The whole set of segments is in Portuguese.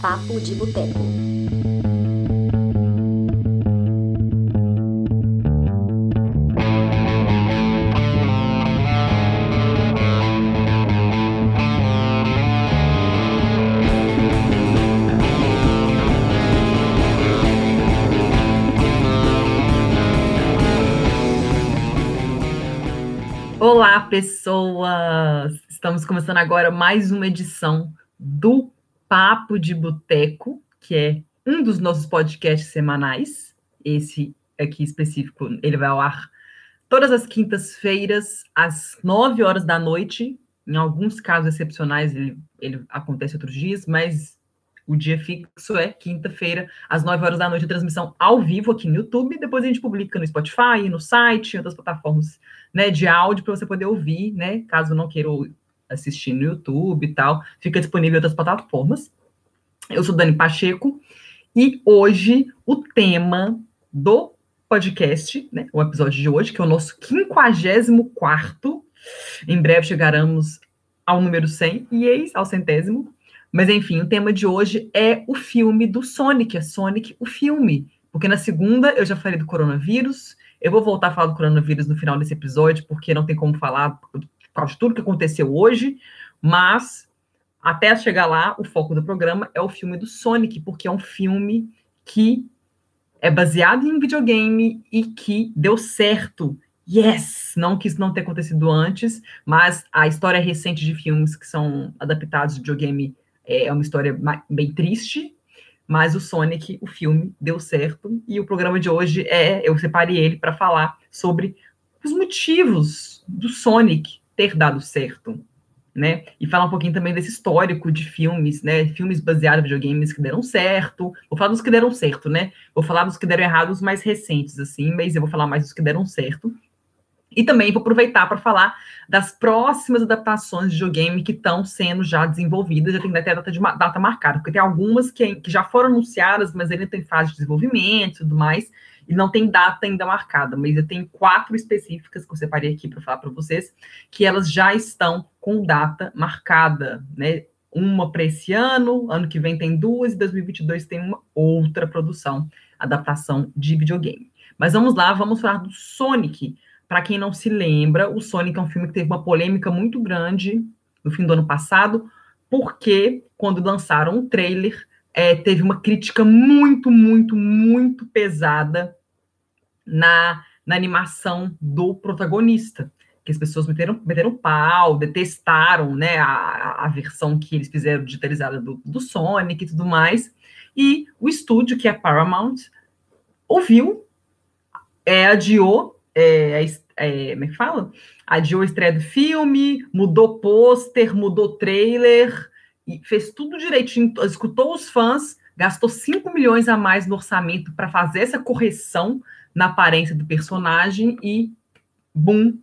Papo de Boteco. Olá, pessoas! Estamos começando agora mais uma edição do Papo de Boteco, que é um dos nossos podcasts semanais. Esse aqui específico, ele vai ao ar todas as quintas-feiras, às nove horas da noite. Em alguns casos excepcionais, ele, ele acontece outros dias, mas o dia fixo é quinta-feira, às nove horas da noite, transmissão ao vivo aqui no YouTube. Depois a gente publica no Spotify, no site, em outras plataformas né, de áudio para você poder ouvir, né? Caso não queira assistir no YouTube e tal, fica disponível em outras plataformas. Eu sou Dani Pacheco e hoje o tema do podcast, né, o episódio de hoje, que é o nosso 54 em breve chegaremos ao número 100 e eis ao centésimo. Mas enfim, o tema de hoje é o filme do Sonic, é Sonic o filme. Porque na segunda eu já falei do coronavírus, eu vou voltar a falar do coronavírus no final desse episódio, porque não tem como falar causa de tudo que aconteceu hoje, mas até chegar lá, o foco do programa é o filme do Sonic, porque é um filme que é baseado em videogame e que deu certo. Yes! Não que isso não tenha acontecido antes, mas a história recente de filmes que são adaptados de videogame é uma história bem triste, mas o Sonic, o filme, deu certo. E o programa de hoje é, eu separei ele para falar sobre os motivos do Sonic ter dado certo, né? E falar um pouquinho também desse histórico de filmes, né? Filmes baseados em videogames que deram certo. Vou falar dos que deram certo, né? Vou falar dos que deram errado, os mais recentes, assim, mas eu vou falar mais dos que deram certo. E também vou aproveitar para falar das próximas adaptações de videogame que estão sendo já desenvolvidas, já tem até data, de, data marcada, porque tem algumas que, que já foram anunciadas, mas ainda tem fase de desenvolvimento e tudo mais e não tem data ainda marcada, mas eu tenho quatro específicas que eu separei aqui para falar para vocês, que elas já estão com data marcada, né? Uma para esse ano, ano que vem tem duas, e 2022 tem uma outra produção, adaptação de videogame. Mas vamos lá, vamos falar do Sonic. Para quem não se lembra, o Sonic é um filme que teve uma polêmica muito grande no fim do ano passado, porque quando lançaram o trailer, é, teve uma crítica muito, muito, muito pesada na, na animação do protagonista. Que as pessoas meteram, meteram pau, detestaram né, a, a versão que eles fizeram digitalizada do, do Sonic e tudo mais. E o estúdio, que é Paramount, ouviu, é, adiou, é, é, como é que fala? Adiou a estreia do filme, mudou pôster, mudou trailer, e fez tudo direitinho, escutou os fãs, gastou 5 milhões a mais no orçamento para fazer essa correção na aparência do personagem e, bum,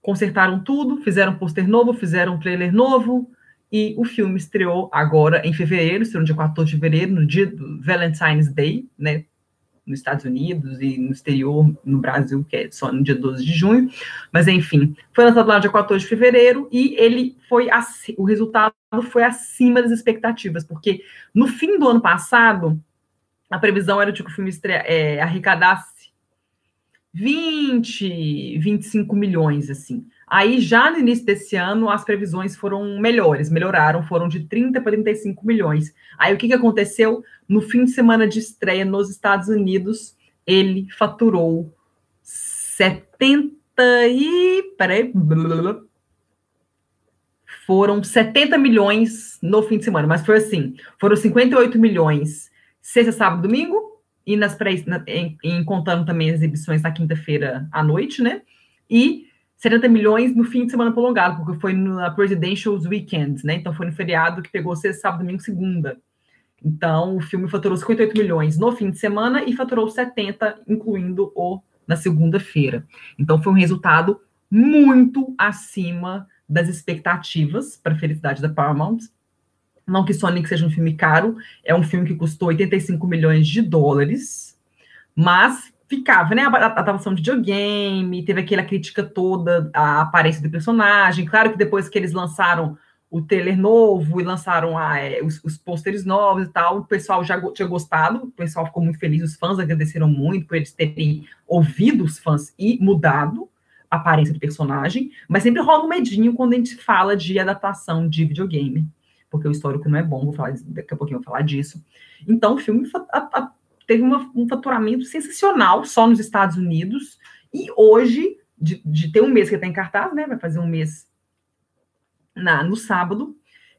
consertaram tudo, fizeram um pôster novo, fizeram um trailer novo, e o filme estreou agora em fevereiro, estreou no dia 14 de fevereiro, no dia do Valentine's Day, né? Nos Estados Unidos e no exterior, no Brasil, que é só no dia 12 de junho. Mas, enfim, foi lançado lá no dia 14 de fevereiro e ele foi, o resultado foi acima das expectativas, porque no fim do ano passado, a previsão era de que o filme estreia, é, arrecadasse 20, 25 milhões, assim. Aí, já no início desse ano, as previsões foram melhores, melhoraram, foram de 30 para 35 milhões. Aí, o que, que aconteceu? No fim de semana de estreia nos Estados Unidos, ele faturou 70 e. Peraí. Foram 70 milhões no fim de semana, mas foi assim: foram 58 milhões sexta, sábado, domingo, e nas pré, na, em, em, contando também as exibições na quinta-feira à noite, né? E 70 milhões no fim de semana prolongado, porque foi na Presidential Weekend, né? Então foi no feriado que pegou sexta, sábado, domingo, segunda. Então o filme faturou 58 milhões no fim de semana e faturou 70, incluindo o na segunda-feira. Então foi um resultado muito acima das expectativas para a felicidade da Paramount. Não que Sonic seja um filme caro, é um filme que custou 85 milhões de dólares, mas ficava, né? A adaptação de videogame, teve aquela crítica toda à aparência do personagem. Claro que depois que eles lançaram o trailer novo e lançaram a, é, os, os pôsteres novos e tal. O pessoal já tinha gostado, o pessoal ficou muito feliz, os fãs agradeceram muito por eles terem ouvido os fãs e mudado a aparência do personagem, mas sempre rola um medinho quando a gente fala de adaptação de videogame, porque o histórico não é bom, vou falar daqui a pouquinho vou falar disso. Então o filme teve uma, um faturamento sensacional só nos Estados Unidos, e hoje, de, de ter um mês que está em cartaz, né? Vai fazer um mês na, no sábado,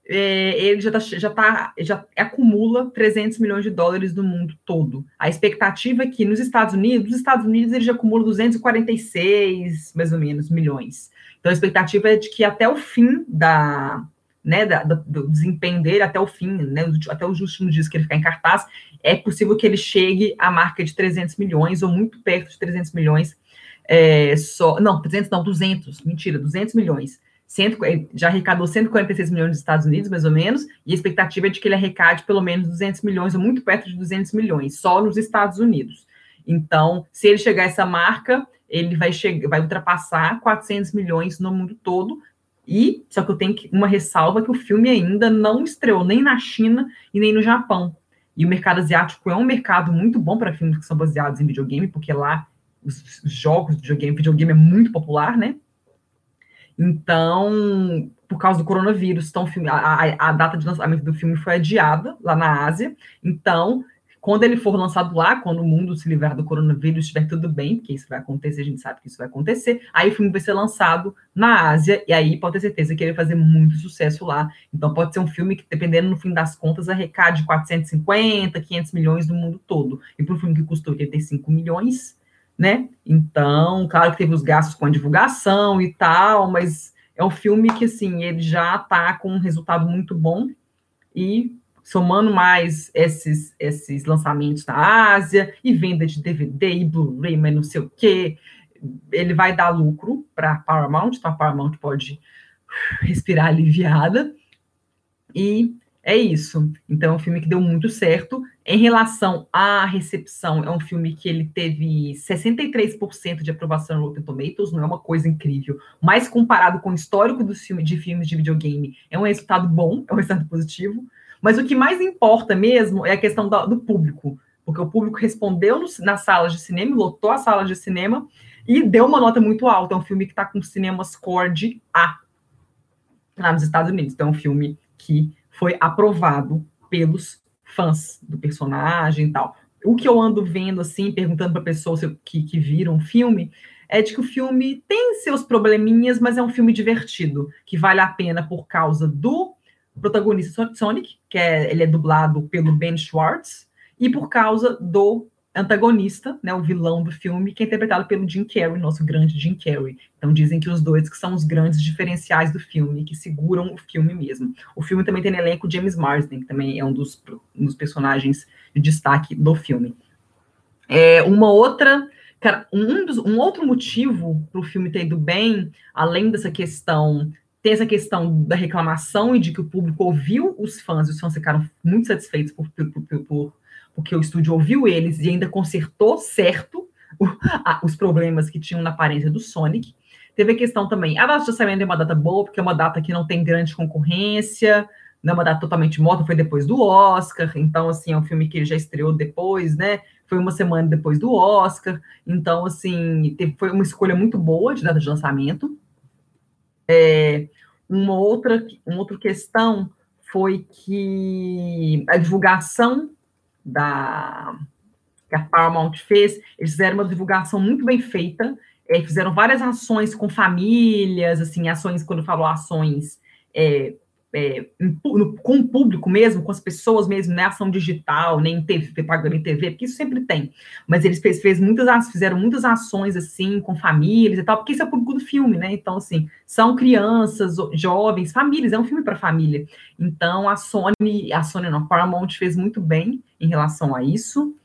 é, ele já, tá, já, tá, já acumula 300 milhões de dólares no mundo todo. A expectativa é que nos Estados Unidos, nos Estados Unidos ele já acumula 246, mais ou menos, milhões. Então a expectativa é de que até o fim da, né, da, do desempenho dele, até o fim, né, até os últimos dias que ele ficar em cartaz, é possível que ele chegue à marca de 300 milhões, ou muito perto de 300 milhões, é, só, não, 300 não, 200, mentira, 200 milhões cento, já arrecadou 146 milhões nos Estados Unidos, mais ou menos, e a expectativa é de que ele arrecade pelo menos 200 milhões, ou muito perto de 200 milhões, só nos Estados Unidos. Então, se ele chegar a essa marca, ele vai, chegar, vai ultrapassar 400 milhões no mundo todo, e só que eu tenho uma ressalva que o filme ainda não estreou nem na China e nem no Japão. E o mercado asiático é um mercado muito bom para filmes que são baseados em videogame, porque lá os jogos de videogame, videogame é muito popular, né? Então, por causa do coronavírus, então, a, a, data de lançamento do filme foi adiada lá na Ásia. Então, quando ele for lançado lá, quando o mundo se livrar do coronavírus, estiver tudo bem, porque isso vai acontecer, a gente sabe que isso vai acontecer, aí o filme vai ser lançado na Ásia, e aí pode ter certeza que ele vai fazer muito sucesso lá. Então pode ser um filme que, dependendo no fim das contas, arrecade 450, 500 milhões no mundo todo. E para um filme que custou 85 milhões, né? Então, claro que teve os gastos com a divulgação e tal, mas é um filme que, assim, ele já está com um resultado muito bom e somando mais esses, esses lançamentos na Ásia e venda de DVD e Blu-ray, mas não sei o quê, ele vai dar lucro para a Paramount, então a Paramount pode respirar aliviada. E é isso. Então, é um filme que deu muito certo. Em relação à recepção, é um filme que ele teve 63% de aprovação no Rotten Tomatoes, não é uma coisa incrível, mas comparado com o histórico dos filmes, de filmes de videogame, é um resultado bom, é um resultado positivo. Mas o que mais importa mesmo é a questão do, do público, porque o público respondeu no, nas salas de cinema, lotou as salas de cinema e deu uma nota muito alta. É um filme que está com cinema score de A lá nos Estados Unidos. Então, é um filme que foi aprovado pelos fãs do personagem e tal. O que eu ando vendo, assim, perguntando para pessoas que, que viram o filme, é de que o filme tem seus probleminhas, mas é um filme divertido, que vale a pena por causa do protagonista Sonic, que é, ele é dublado pelo Ben Schwartz, e por causa do antagonista, né, o vilão do filme, que é interpretado pelo Jim Carrey, nosso grande Jim Carrey. Então dizem que os dois que são os grandes diferenciais do filme, que seguram o filme mesmo. O filme também tem no elenco James Marsden, que também é um dos, um dos personagens de destaque do filme. É, uma outra, cara, um, dos, um outro motivo para o filme ter ido bem, além dessa questão tem essa questão da reclamação e de que o público ouviu os fãs, e os fãs ficaram muito satisfeitos por, por, por, por porque o estúdio ouviu eles e ainda consertou certo o, a, os problemas que tinham na aparência do Sonic. Teve a questão também, a data de lançamento é uma data boa, porque é uma data que não tem grande concorrência, não é uma data totalmente morta, foi depois do Oscar, então, assim, é um filme que ele já estreou depois, né? Foi uma semana depois do Oscar, então, assim, teve, foi uma escolha muito boa de data de lançamento. É, uma outra, uma outra questão foi que a divulgação da que a Paramount fez, eles fizeram uma divulgação muito bem feita, é, fizeram várias ações com famílias, assim, ações, quando eu falo ações é, é, no, com o público mesmo, com as pessoas mesmo, não é ação digital, nem TV, pagando em TV, porque isso sempre tem. Mas eles fez, fez muitas, fizeram muitas ações assim, com famílias e tal, porque isso é o público do filme, né? Então, assim, são crianças, jovens, famílias, é um filme para família. Então, a Sony, a Sony não, a Paramount fez muito bem em relação a isso.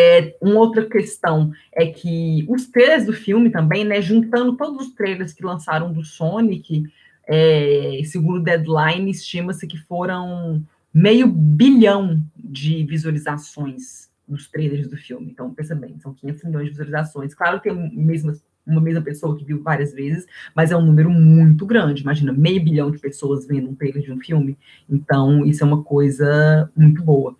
É, uma outra questão é que os trailers do filme também, né, juntando todos os trailers que lançaram do Sonic, é, segundo o Deadline, estima-se que foram meio bilhão de visualizações dos trailers do filme. Então, pensa bem, são 500 milhões de visualizações. Claro que tem mesmo uma mesma pessoa que viu várias vezes, mas é um número muito grande. Imagina, meio bilhão de pessoas vendo um trailer de um filme. Então, isso é uma coisa muito boa.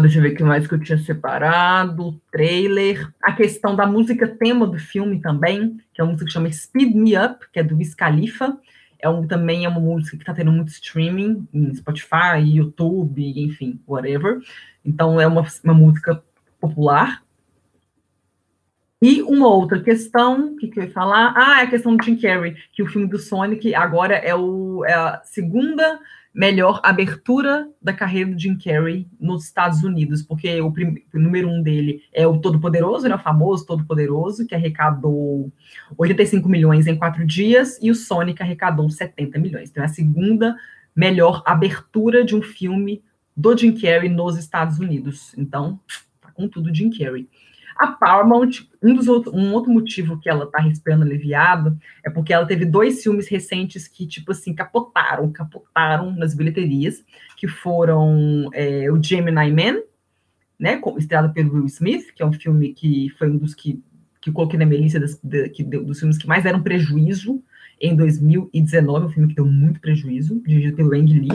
Deixa eu ver o que mais que eu tinha separado. Trailer. A questão da música tema do filme também, que é uma música que chama Speed Me Up, que é do Wiz Khalifa. É um, também é uma música que está tendo muito streaming em Spotify, YouTube, enfim, whatever. Então é uma, uma música popular. E uma outra questão, o que, que eu ia falar? Ah, é a questão do Jim Carrey, que o filme do Sonic agora é, o, é a segunda melhor abertura da carreira do Jim Carrey nos Estados Unidos, porque o, o número um dele é o Todo-Poderoso, né, famoso Todo-Poderoso, que arrecadou 85 milhões em quatro dias, e o Sonic arrecadou 70 milhões. Então é a segunda melhor abertura de um filme do Jim Carrey nos Estados Unidos. Então, tá com tudo Jim Carrey. A Paramount, um, dos outro, um outro motivo que ela tá respirando aliviado é porque ela teve dois filmes recentes que, tipo assim, capotaram, capotaram nas bilheterias, que foram é, o Gemini Man, né, estrelado pelo Will Smith, que é um filme que foi um dos que, que coloquei na minha lista das, de, que, dos filmes que mais deram prejuízo em 2019, um filme que deu muito prejuízo, dirigido pelo Ang Lee,